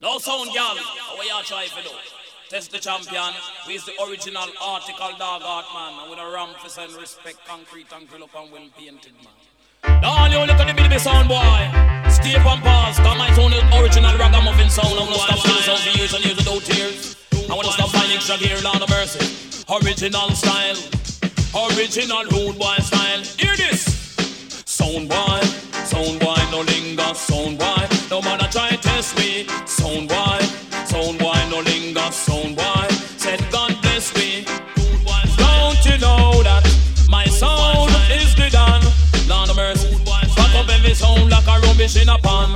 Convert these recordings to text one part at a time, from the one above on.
No sound, girl. What you try for do? Test the champion. We the original article dog art man. And with a ramp for send respect, concrete and grill up and well painted man. All you look at the baby sound boy. Stay on pause. Come my tone original ragamuffin sound. I'm gonna stop flying sound for years and years without tears. I wanna stop finding extra gear, Lord of mercy. Original style. Original rude boy style. Hear this. Sound boy. Sound boy no linger. Sound boy. No a try test me. Sound boy. Sound boy no linger. Sound boy. Said God bless me. Don't you know that my sound is the done? Lord of mercy. Back up every sound like a rubbish in a pan.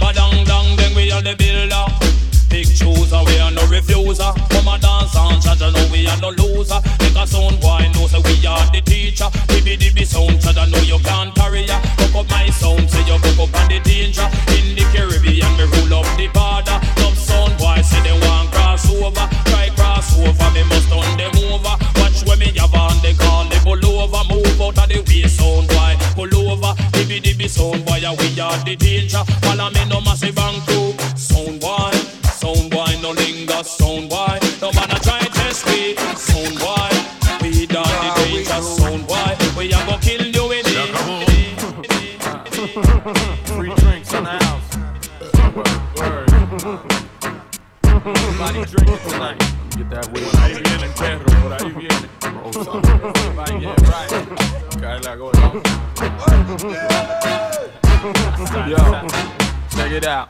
Badang dang, then we are the builder. Big chooser, we are no refuser. Come a dance and charge, know we are no loser. A sound boy know say we are the teacher. Dibby dibby sound, yeah, we are the danger. Follow me no massive and crew. Sound boy, sound boy, no linger, sound boy. No man a try test me, sound boy. We done the danger, sound boy. We a go kill you with it. Free drinks in the house. Word. Everybody drinking tonight. Get that weed. Por ahí viene el perro, por ahí viene. Everybody get right. Cae Yo, check it out.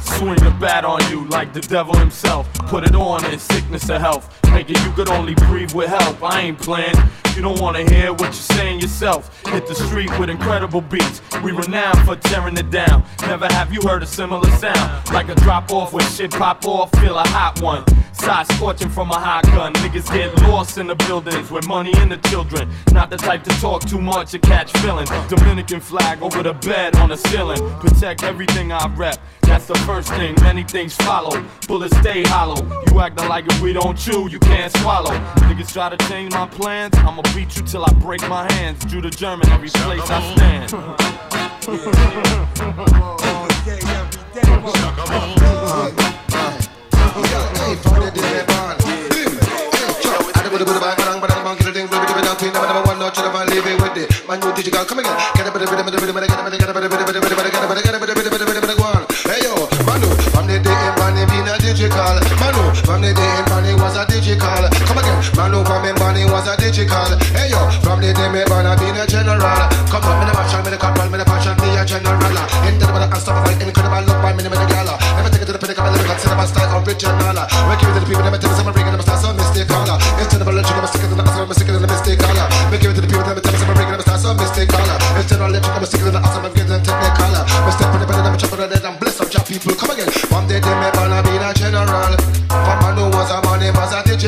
Swing the bat on you like the devil himself. Put it on in sickness or health. Make it you could only breathe with help. I ain't playing. You don't wanna hear what you're saying yourself. Hit the street with incredible beats. We renowned for tearing it down. Never have you heard a similar sound. Like a drop off when shit pop off, feel a hot one. Side scorching from a hot gun. Niggas get lost in the buildings with money and the children. Not the type to talk too much or catch feelings. Dominican flag over the bed on the ceiling. Protect everything I rep. That's the first thing, many things follow. Bullets stay hollow. You acting like if we don't chew, you can't swallow. Niggas try to change my plans, I'ma beat you till I break my hands. Jew the German every place I stand. Oh, Man,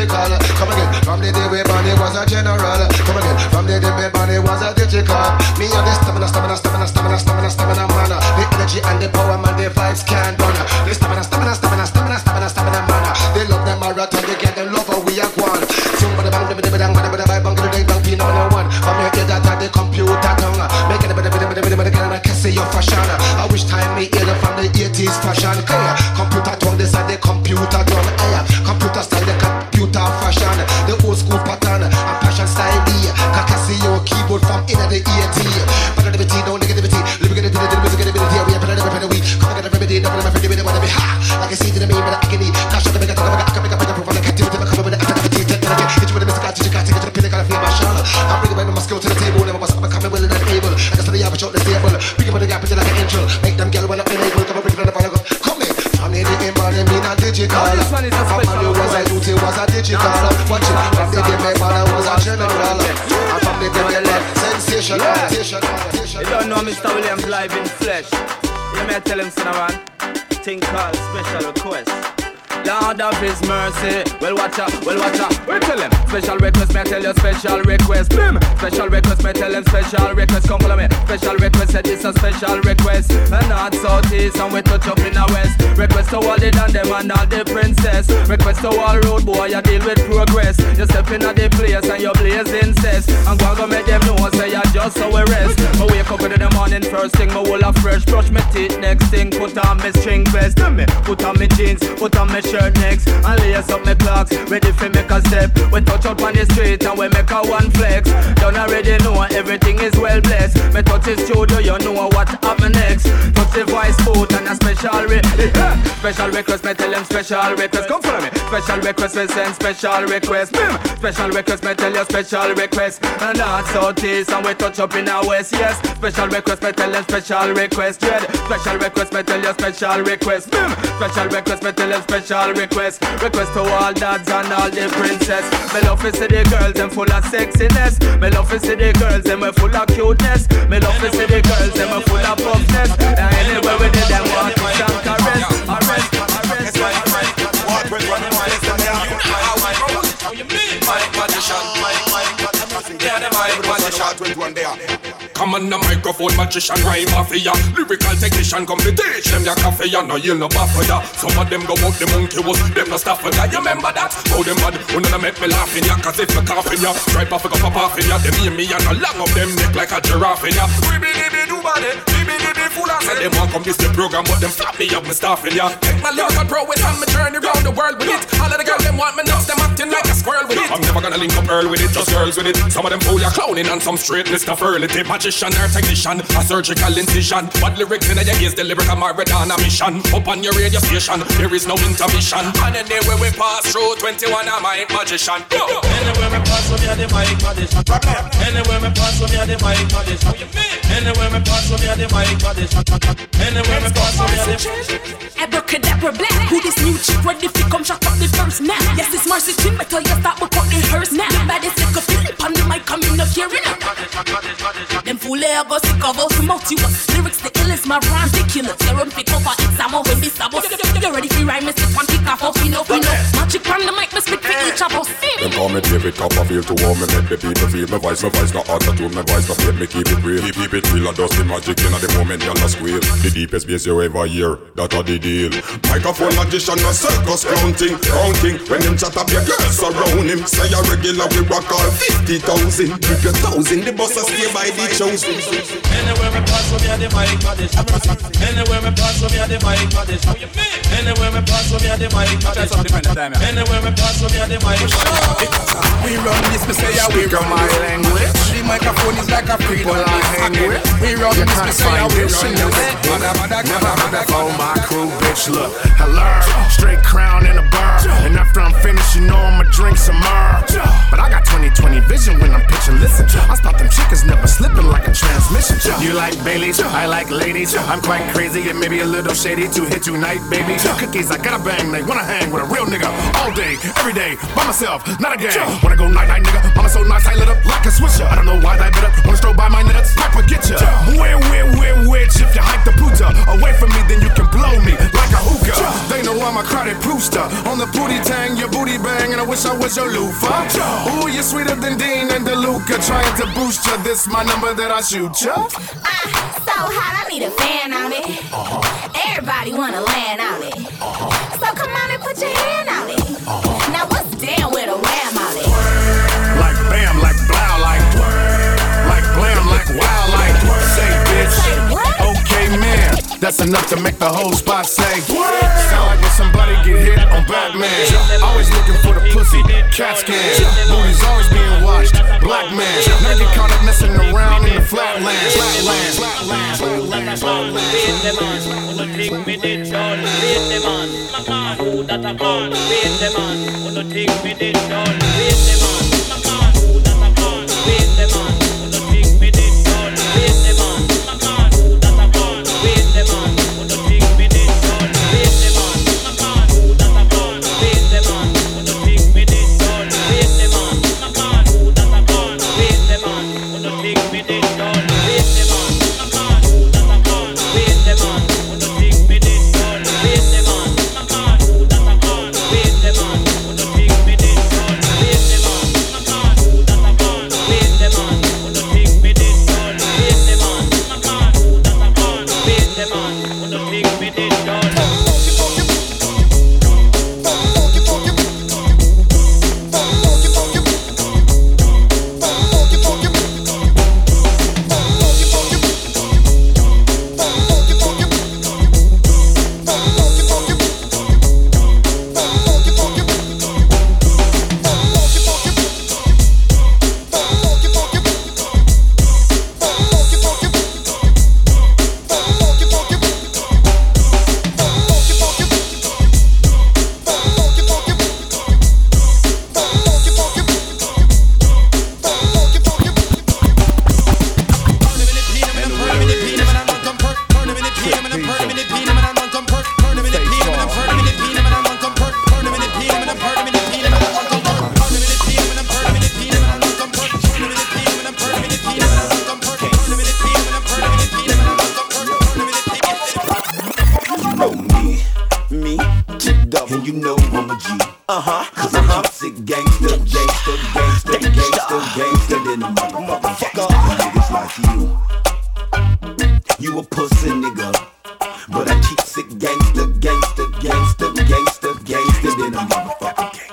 digital. Come again, from the day we born, he was a general. Come again, from the day me born, he was a digital. Me and the stamina, stamina, stamina, stamina, stamina, stamina, man. The energy and the power, man, the vibes can't I'm my skill to the table, never must, I'm coming willing and able. I for the average out the stable. Pick up the gap, like an angel. Make them girl when I'm able. Come and bring it on the. Come in. From the day, man, mean, I'm digital. Oh, this one is a From special was a he was a digital. Watch it. From the day, man, I was a general. And from the day, left sensational. You don't know Mr. Williamz live in flesh. You may tell him, son man. Thing called special request. Lord of His mercy. Well, watch out, well, watch out. We tell him special request. Me tell you special request. Blim. Special request. Me tell him special request. Come follow me. Special request. Said it's a special request. And not southeast and we touch up in the west. Request to all the done them and all the princess. Request to all road boy, I deal with progress. You step in at the place and you blaze incest. I'm gonna make them know say I just so we rest. I wake up in the morning, first thing my whole fresh. Brush my teeth, next thing put on my string vest. Put on my jeans, put on my shirt next, and lace up my clocks. Ready for make a step. We touch out on the street and we make a one flex. Don't already know everything is well blessed. Me touch the studio, you know what happen next. Touch the voice foot and a special re- special request. Me tell them special request. Come follow me. Special request, we send special request. Mm. Special request, me tell you special request. And that's south east and we touch up in our west. Yes, special request, me tell them special request. Dread. Special request, me tell you special request. Mm. Special request, me tell them special request. Request to all dads and all the princess. Me love to see the girls, them full of sexiness. Me love to see the girls, them we full of cuteness. Me love to see the girls, them full of buffness. And anywhere we did them want to and caress, arrest, arrest, arrest. Will run my How you mean? My magician, my, my, yeah, the my magician. Come on the microphone, magician, rhyme mafia. Lyrical technician, come to teach them your coffee. And no, you'll no buffer ya. Some of them go out the monkey was Them no stuff for ya, you remember that? How them bad, who none make me laughing ya? Cause if you coughing ya, stripe off a cup of off in ya. Them hear me and I long up them neck like a giraffe in ya. Ribby dibby do body, dibby dibby full of Say them want come this the program but them flap me up, me staffing ya Take my lyrical prowess and me journey round the world with it All of the girls them want me nuts, them acting like a squirrel with it I'm never gonna link up Earl with it, just girls with it Some of them oh, fool ya clowning and some straight Mr. Furley Magician or technician a surgical incision. Bad lyrics in your ears, deliberate a Maradona mission. Up on your radio station, there is no intermission. And anywhere we pass through, 21 a mic magician. Go. Anywhere we pass, we are the mic magician. Anywhere we pass, we are the mic magician. Anywhere we pass, we are the mic magician. Anywhere we pass, are the. Abracadabra black. Who this new chick ready to come shut up the first now? Yes, it's Marcy Chin, metal, you start with the hearse now. The baddest like a Philip on the mic, coming up here. Them fool go sick of us tumultuous Lyrics the illest, my rhymes ridiculous They run pick up it's I'm when this I You ready for rhyme, Mr. One kick off, we know, we know Magic on the mic, me spit for each of us Them call me David Copperfield to warm me. Make the people feel my voice, my voice not auto-tune My voice not fake, me keep it real. Keep, keep it real, I dust the magic in the moment y'all a squeal. The deepest bass you ever hear, that a the deal. Microphone magician, a circus clown thing Round king, when him chat up your girls surround him. Say a regular, we rock all 50,000 Keep your thousand, the boss a stay by the chosen. Anywhere we pass, we are the mic for this. Anywhere we pass, we are the mic for this. Anywhere we pass, we are the mic for this. Anywhere we pass, we are the mic We run this, me say, yeah, we run my language. The microphone is like a freedom I hang with. We run this, me say, yeah, we run this. Never heard of all my crew, bitch, look. Hello, straight crown and a bar. And after I'm finished, you know I'ma drink some more. But I got 20/20 vision when I'm pitching. Listen, I spot them chickens never slipping like a transmission. You like Bailey's, I like ladies. I'm quite crazy and maybe a little shady to hit tonight, baby. Cookies, I gotta bang, they wanna hang with a real nigga all day, every day, by myself, not a gang. Wanna go night night, nigga? Mama so nice, I lit up like a switcher. I don't know why that better. Wanna stroll by my nuts, might forget ya. Where, where, where, witch? If you hike the puta away from me, then you can blow me like a hookah. They know I'm a crowded brewster. On the booty tang, your booty bang, and I wish I was your loofah. Ooh, you're sweeter than Dean and DeLuca. Trying to boost ya, this my number that I shoot ya. Uh, so hot, I need a fan on it. Uh-huh. Everybody wanna land on it. Uh-huh. So come on and put your hand on it. Okay, man, that's enough to make the whole spot say. Sound like when somebody get hit on Batman. Always looking for the pussy, cat scan. Booty's always being watched. Black man, never get caught up messing around in the flatland. Flatland, flatland, flatland, flatland. Double. And you know I'm a G. Uh-huh. Cause I'm a sick gangster, gangster, gangster, gangster, gangster, then a motherfucker. Niggas like you. You a pussy nigga. But I keep sick gangster, gangster, gangster, gangster, gangster, then a motherfucker gangster.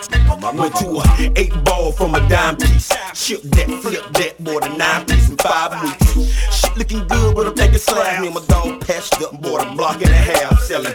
I went to a eight ball from a dime piece. Ship that, flip that, bought a nine piece in five weeks. Shit looking good, but I'm taking slabs. Me and my dog patched up, bought a block and a half. Selling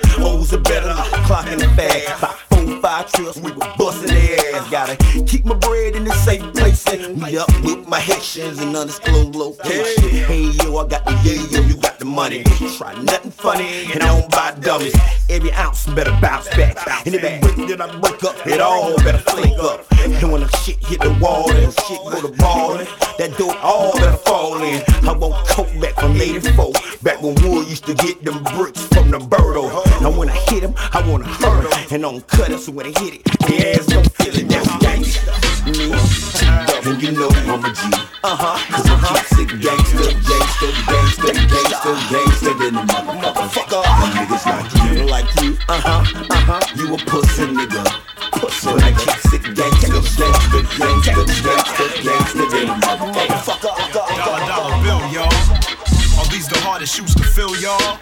O's are better, clock in the bag. About four, five trips, we were busting their ass. Gotta keep my bread in the safe place and meet up with my Haitians in undisclosed location. Hey yo, I got the yeah yo, you got the money. Try nothing funny and I don't buy dummies. Every ounce better bounce back. And if it break, then I break up. It all better flake up. And when the shit hit the wall and shit go to ballin', that dope all better fall in. I want coke back from 84. Back when Wood used to get them bricks from the Birdo. Now when I hit him, I wanna hurt him. And don't cut it, so when I hit it, the ass don't feel it. That's gangsta. Me, and you know I'm a G. Uh-huh. Cause I'm keep sick gangster, gangster, gangster, gangster, gangster, then a motherfucker. Niggas like you, like you. Uh-huh, uh-huh. You a pussy nigga. Pussy, keep sick gangster, gangster, gangster, gangster, gangster. Dollar dollar bill, y'all. Are these the hardest shoes to fill, y'all?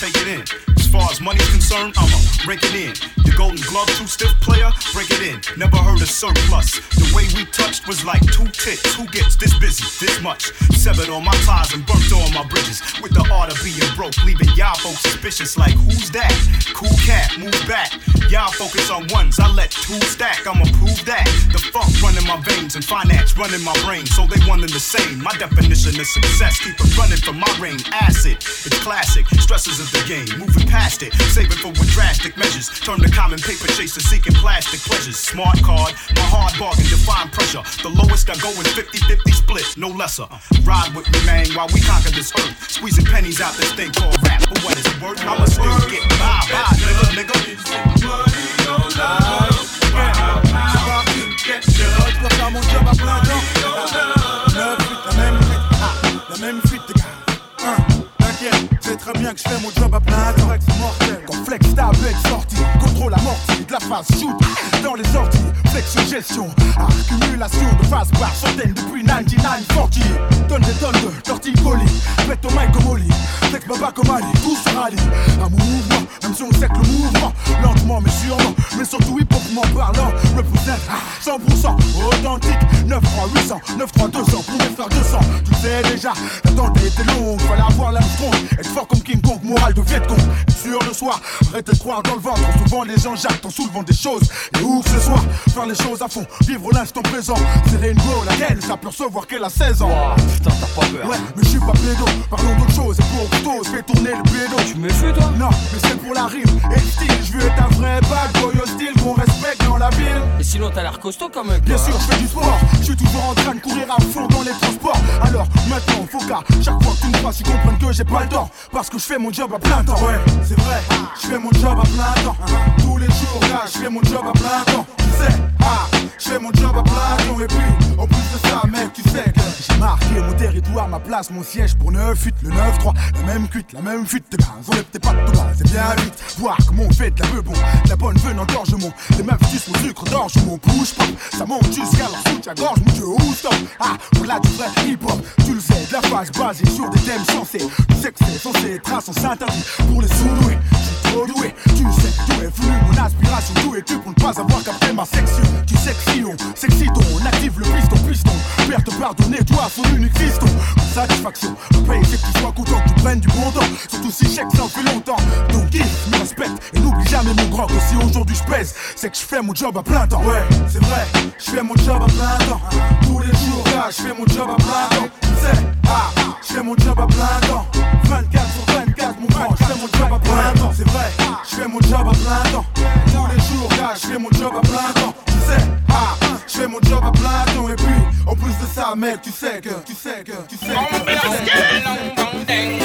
Take it in. As far as money's concerned, I'ma break it in. Your golden glove, too stiff player, break it in. Never heard of surplus. The way we touched was like two tits. Who gets this busy, this much? Severed all my ties and burnt all my bridges. With the art of being broke, leaving y'all folks suspicious like, who's that? Cool cat, move back. Y'all focus on ones, I let two stack. I'ma prove that. The funk running my veins and finance running my brain. So they one and the same. My definition of success, keep it running from my reign. Acid, it's classic. Stresses of the game, moving past it. Saving for with drastic measures. Turn the common paper chaser seeking plastic pleasures. Smart card, my hard bargain, define pressure. The lowest I go is 50 50 split, no lesser. Ride with me, man, while we conquer this earth. Squeezing pennies out this thing called rap. But what is it worth? I'ma still get by, by, nigga, nigga. Mon job à plein temps. La même fuite, ah, la même fuite, les gars. Hein, T'inquiète, c'est très bien que je fais mon job à plein temps. Quand flex ta avec sortie, contrôle amorti, de la phase shoot dans les sorties, flexion gestion, accumulation de phase par centaines depuis 9940. Donne des tonnes de tortilles colis, pète au comme Oli, flex baba comme Ali, tout se rallie. Un mouvement, même si on sait que le mouvement, lentement mais sûrement, mais surtout hop parlant, représente 100% authentique. 9 3 800, 9 3 200, pour faire 200. Tu sais déjà, l'attente été longue, fallait avoir l'Armstrong, être fort comme King Kong, moral de Vietcong, sûr de soi, arrêtez de croire dans le ventre, souvent les gens jactent en soulevant des choses, et que ce soit, faire les choses à fond, vivre l'instant présent, c'est Rainbow, la gaine, ça peut recevoir qu'elle a 16 ans. Putain, t'as pas peur. Ouais, mais je suis pas pédo, parlons d'autre chose, et pour je fais tourner le pédo. Tu me fais toi? Non, mais c'est pour la rime et le style, je veux être un vrai bad boy hostile qu'on respecte dans la ville. Et sinon, t'as l'air costaud quand même. Bien sûr, je fais du sport, je suis toujours en train de courir à fond dans les transports. Alors maintenant, faut qu'à chaque fois que tu me fasses, ils comprennent que j'ai pas le temps. Parce que je fais mon job à plein temps. Ouais, c'est vrai, je fais mon job à plein temps. Tous les jours, là, je fais mon job à plein temps. Tu sais, ah, je fais mon job à temps. Et puis, en plus de ça, mec, tu sais que j'ai marqué mon territoire, ma place, mon siège pour 9 fuites, le 9-3, la même cuite, la même fuite de gaz. On tes pattes de base, c'est bien vite. Voir comment on fait de la peu la bonne venue engorgement. Les meufs sucent mon sucre d'orge, mon bouge pas. Ça monte jusqu'à la soutien-gorge, mon dieu, où stop? Ah, pour là, du vrai hip-hop, tu le sais, de la phase basée sur des thèmes sensés. Tu sais que c'est censé être un sens interdit pour les sous-doués. Je trop doué, tu sais, tout est flux, mon aspiration, tout est tu pour ne pas avoir capté ma section? Tu sais que si on active le piston, piston. Père te pardonner, toi, son unique fiston. Satisfaction, le paye, c'est que tu sois content, tu prennes du bon temps. Surtout si chèque, ça en fait longtemps. Donc, kiffe, me respecte, et n'oublie jamais mon grand que si aujourd'hui je pèse, c'est que je fais mon job à plein temps. Ouais, c'est vrai, je fais mon job à plein temps. Tous les jours, là, je fais mon job à plein temps. Tu sais, ah, je fais mon job à plein temps. 24 sur 24, je fais mon job à plein temps. C'est vrai, je fais mon job à plein temps. Tous les jours, là, je fais mon job à plein temps. Tu sais, ah, je fais mon job à plein temps. Et puis, en plus de ça, mec, tu sais que, tu sais que, tu sais que.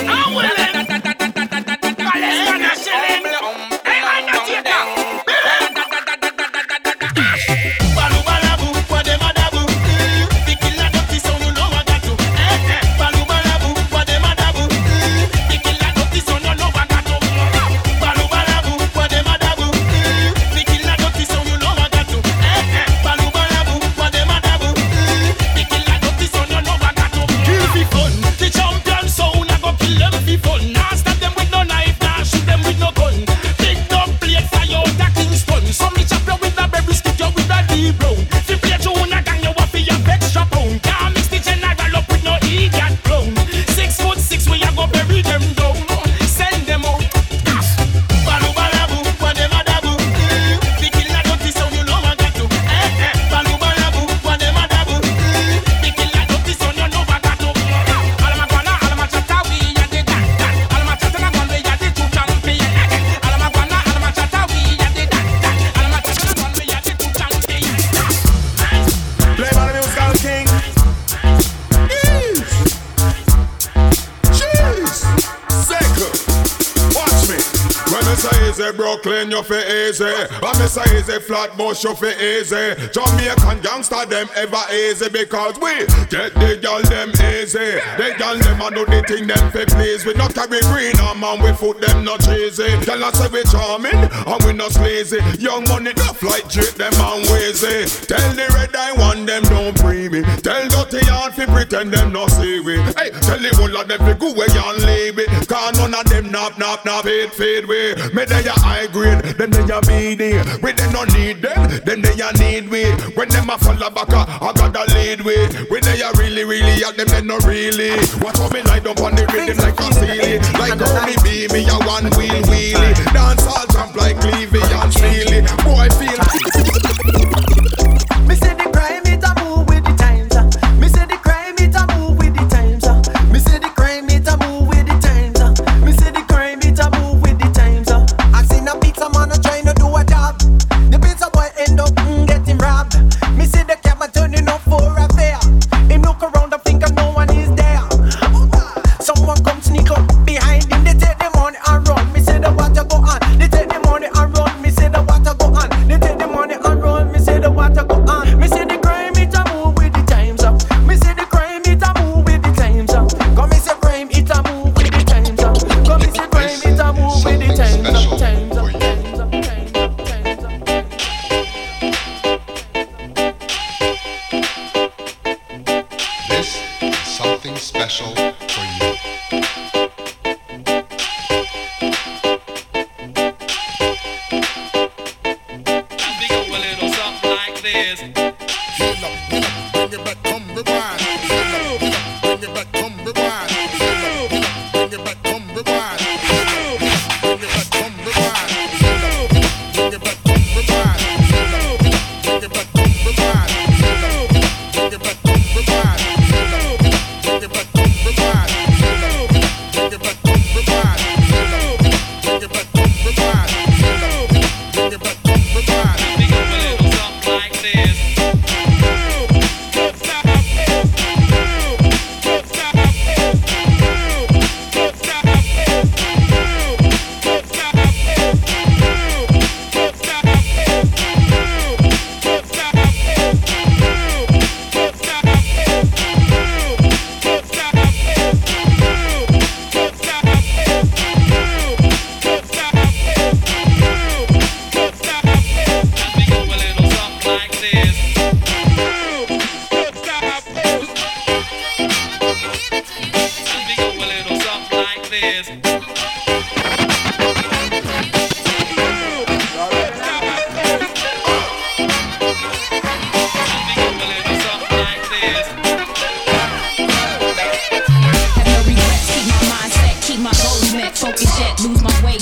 Easy, Brooklyn, you feel easy. I miss a easy Flatbush, you feel easy. Jamaican gangster, them ever easy because we get the girl them easy. The girl them a do the thing them fi please. We not carry green on man, we foot them not cheesy. Tell us say we charming and we not sleazy. Young money enough like drip them and wheezy. Tell the red eye one them don't free me. Tell dirty yard fi pretend them not see we. Hey, tell the whole of them fi go away and leave it. Cause none of them nap nap nap fade fade way. Me they a high grade, then they a meaty. We they no need them, then they a need we. When them a follow back, uh, I gotta lead way. When they a really really at them, they no really. Watch how me light up on the rhythm like a ceiling. Like Ernie B, me a one wheel wheelie. Dance all jump like Levy and Steely. Boy feel.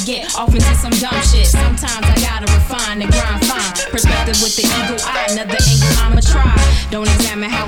Get off into some dumb shit. Sometimes I gotta refine and grind fine. Perspective with the eagle eye, another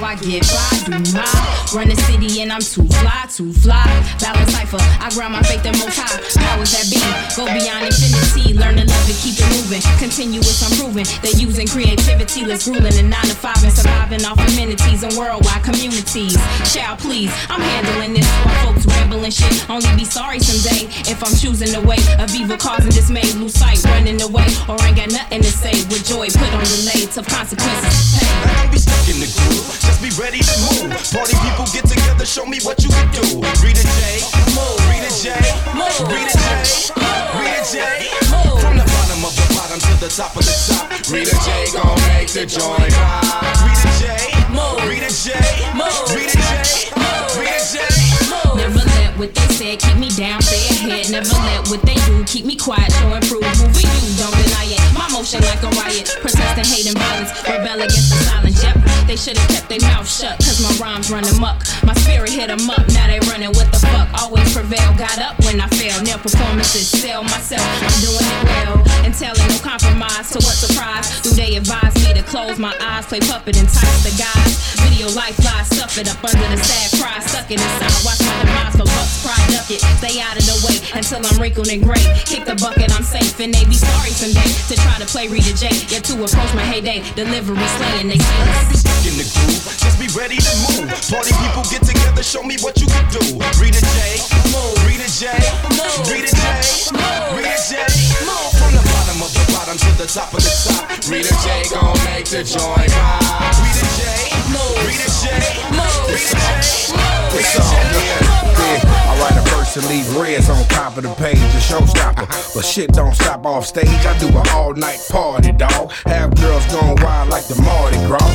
I get by, do my run the city and I'm too fly, too fly. Balance cipher, I ground my faith in most high. Powers that be, go beyond infinity. Learn to love and keep it moving. Continuous improving. They're using creativity, let's ruling in nine to five and surviving off amenities and worldwide communities. Child, please, I'm handling this for folks rambling shit. Only be sorry someday if I'm choosing the way of evil causing dismay. Lose sight, running away, or ain't got nothing to say. With joy put on delay, tough consequences. Hey. Don't be stuck in the groove, just be ready to move. Party people get together, show me what you can do. Rita J, move. Rita J, move. Rita J, Rita J, move. From the bottom of the bottom to the top of the top. Rita J gon' make the joint pop. Rita J, move. Rita J, move. Rita J, move. Rita J, move. Never let what they said keep me down, stay ahead. Never let what they do keep me quiet, show and prove. Moving you, don't deny it. My motion like a riot, persistent hate and violence, rebel against the silence. Yep, they should have kept their mouth shut, cause my rhymes run amok. My spirit hit 'em up, now they running what the fuck. Always prevail, got up when I fail. Nail performances, sell myself, I'm doing it well. And telling no compromise to what surprise. Do they advise me to close my eyes, play puppet, and entice the guys. Video life lies, stuff it up under the sad cry, stuck it inside. Watch my demise for bucks, pride, duck it. Stay out of the way until I'm wrinkled and gray. Kick the bucket, I'm safe, and they be sorry someday to try to play Rita J. Yet to approach my heyday, delivery slaying, they say. In the groove, just be ready to move. Party people get together, show me what you can do. Rita J, move. Rita J, move. Rita J, move. Rita J, move. From the bottom of the bottom to the top of the top. Rita J gon' make the joint pop. Rita J, move. Rita J, move. Rita J, move. It's all good. Yeah, I write a verse and leave reds on top of the page, a showstopper. But shit don't stop off stage. I do an all night party, dog. Have girls going wild like the Mardi Gras.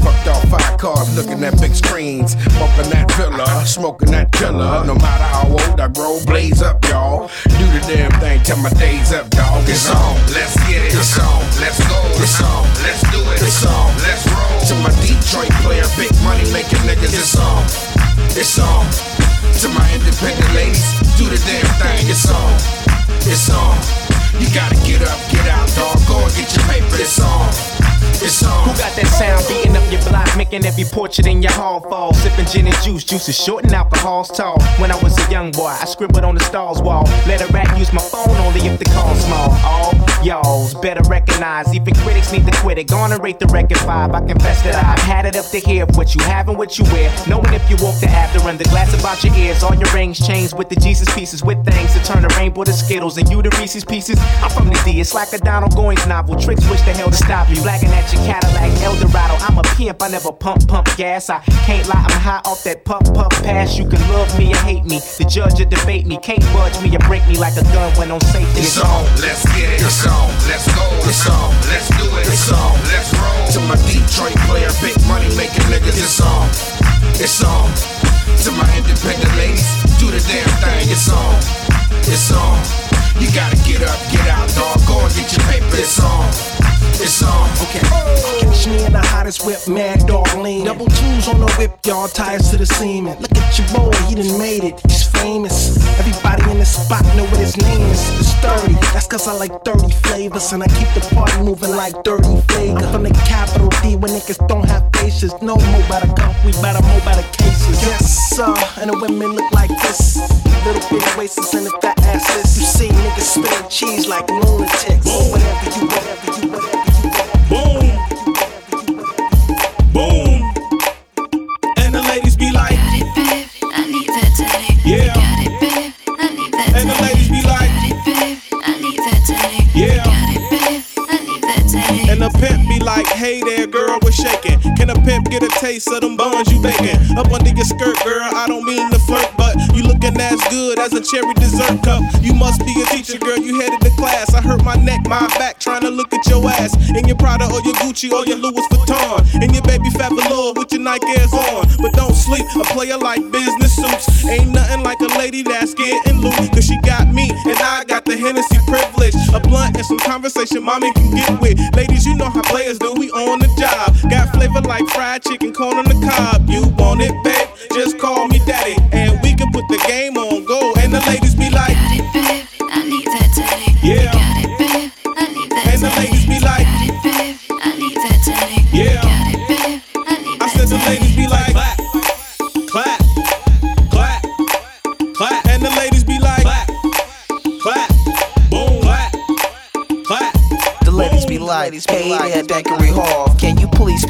Fucked off five cars looking at big screens. Bumping that villa, smoking that killer. No matter how old I grow, blaze up, y'all. Do the damn thing till my days up, dog. It's on, let's get it. It's on, let's go. It's on, let's do it. It's on, let's roll. To my Detroit player, big money making niggas, it's on. It's on. To my independent ladies, do the damn thing. It's on. It's on. You gotta get up, get out, dog. Go and get your paper. It's on. It's on. Who got that sound beating making every portrait in your hall fall? Sipping gin and juice, juice is short and alcohol's tall. When I was a young boy, I scribbled on the stars wall. Let a rat use my phone only if the call's small. All y'all's better recognize, even critics need to quit it. Gonna rate the record five. I confess that I've had it up to here of what you have and what you wear. Knowing if you walk the after and the glass about your ears, all your rings chains with the Jesus pieces, with things to turn the rainbow to Skittles and you the Reese's pieces. I'm from the D, it's like a Donald Goines novel. Tricks wish the hell to stop you. Flagging at your Cadillac Eldorado. I'm a pimp, I never pump, pump gas. I can't lie, I'm high off that puff, puff pass. You can love me or hate me. The judge or debate me. Can't budge me or break me like a gun when on safety. It's on, let's get it. It's on, let's go. It's on, let's do it. It's on, let's roll. To my Detroit player, big money making niggas, it's on. It's on. To my independent ladies, do the damn thing. It's on. It's on. You gotta get up, get out, dog. Go and get your paper. It's on. It's on. Okay. Catch me in the hottest whip, mad dog lean. Double twos on the whip, y'all tires to the semen. Look at your boy, he done made it. He's famous. Everybody in the spot know what his name is. It's 30. That's cause I like 30 flavors. And I keep the party moving like 30 flavors. I'm from the capital D where niggas don't have faces. No more by the cup, we better more by the cases. Yes, sir. And the women look like this. Little bit waists and the fat asses. You see niggas spitting cheese like lunatics. Whatever you, whatever you, whatever you. Boom. Boom. And the ladies be like, I need that teddy. Yeah. Got it, babe. I need that And the ladies be like, Got it, babe. I need that teddy. Yeah. Got it, babe. I need that teddy. And the pimp be like, hey there, girl, we're shaking. Can a pimp get a taste of them buns you baking? Up under your skirt, girl, I don't mean to flirt, good as a cherry dessert cup. You must be a teacher, girl, you headed to class. I hurt my neck, my back, trying to look at your ass. In your Prada or your Gucci or your Louis Vuitton. And your baby fat velour with your Nike Airs on. But don't sleep, a player like business suits. Ain't nothing like a lady that's getting loose. Cause she got me, and I got the Hennessy privilege. A blunt and some conversation mommy can get with. Ladies, you know how players do, we on the job. Got flavor like fried chicken, corn on the cob. You want it, babe? Just call me daddy. And we can put the game like, hey there, Dankery Hall.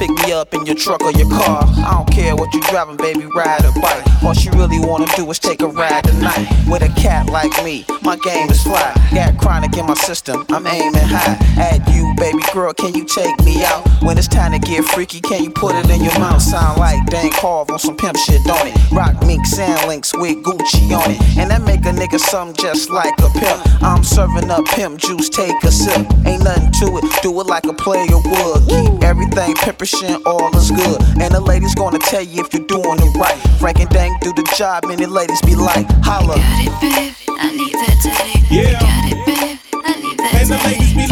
Pick me up in your truck or your car? I don't care what you're driving, baby, ride or bike. All she really wanna do is take a ride tonight. With a cat like me, my game is fly. Got chronic in my system, I'm aiming high. At you, baby girl, can you take me out? When it's time to get freaky, can you put it in your mouth? Sound like Dan Carve on some pimp shit, don't it? Rock mink sand links with Gucci on it. And that make a nigga something just like a pimp. I'm serving up pimp juice, take a sip. Ain't nothing to it, do it like a player would. Keep everything pimpishin', all is good. And the ladies gonna tell you if you're doing it right. Frank 'N Dank do the job, and the ladies be like, holla. Got it, babe. I need that teddy. Yeah. Got it, babe. I need that And the ladies be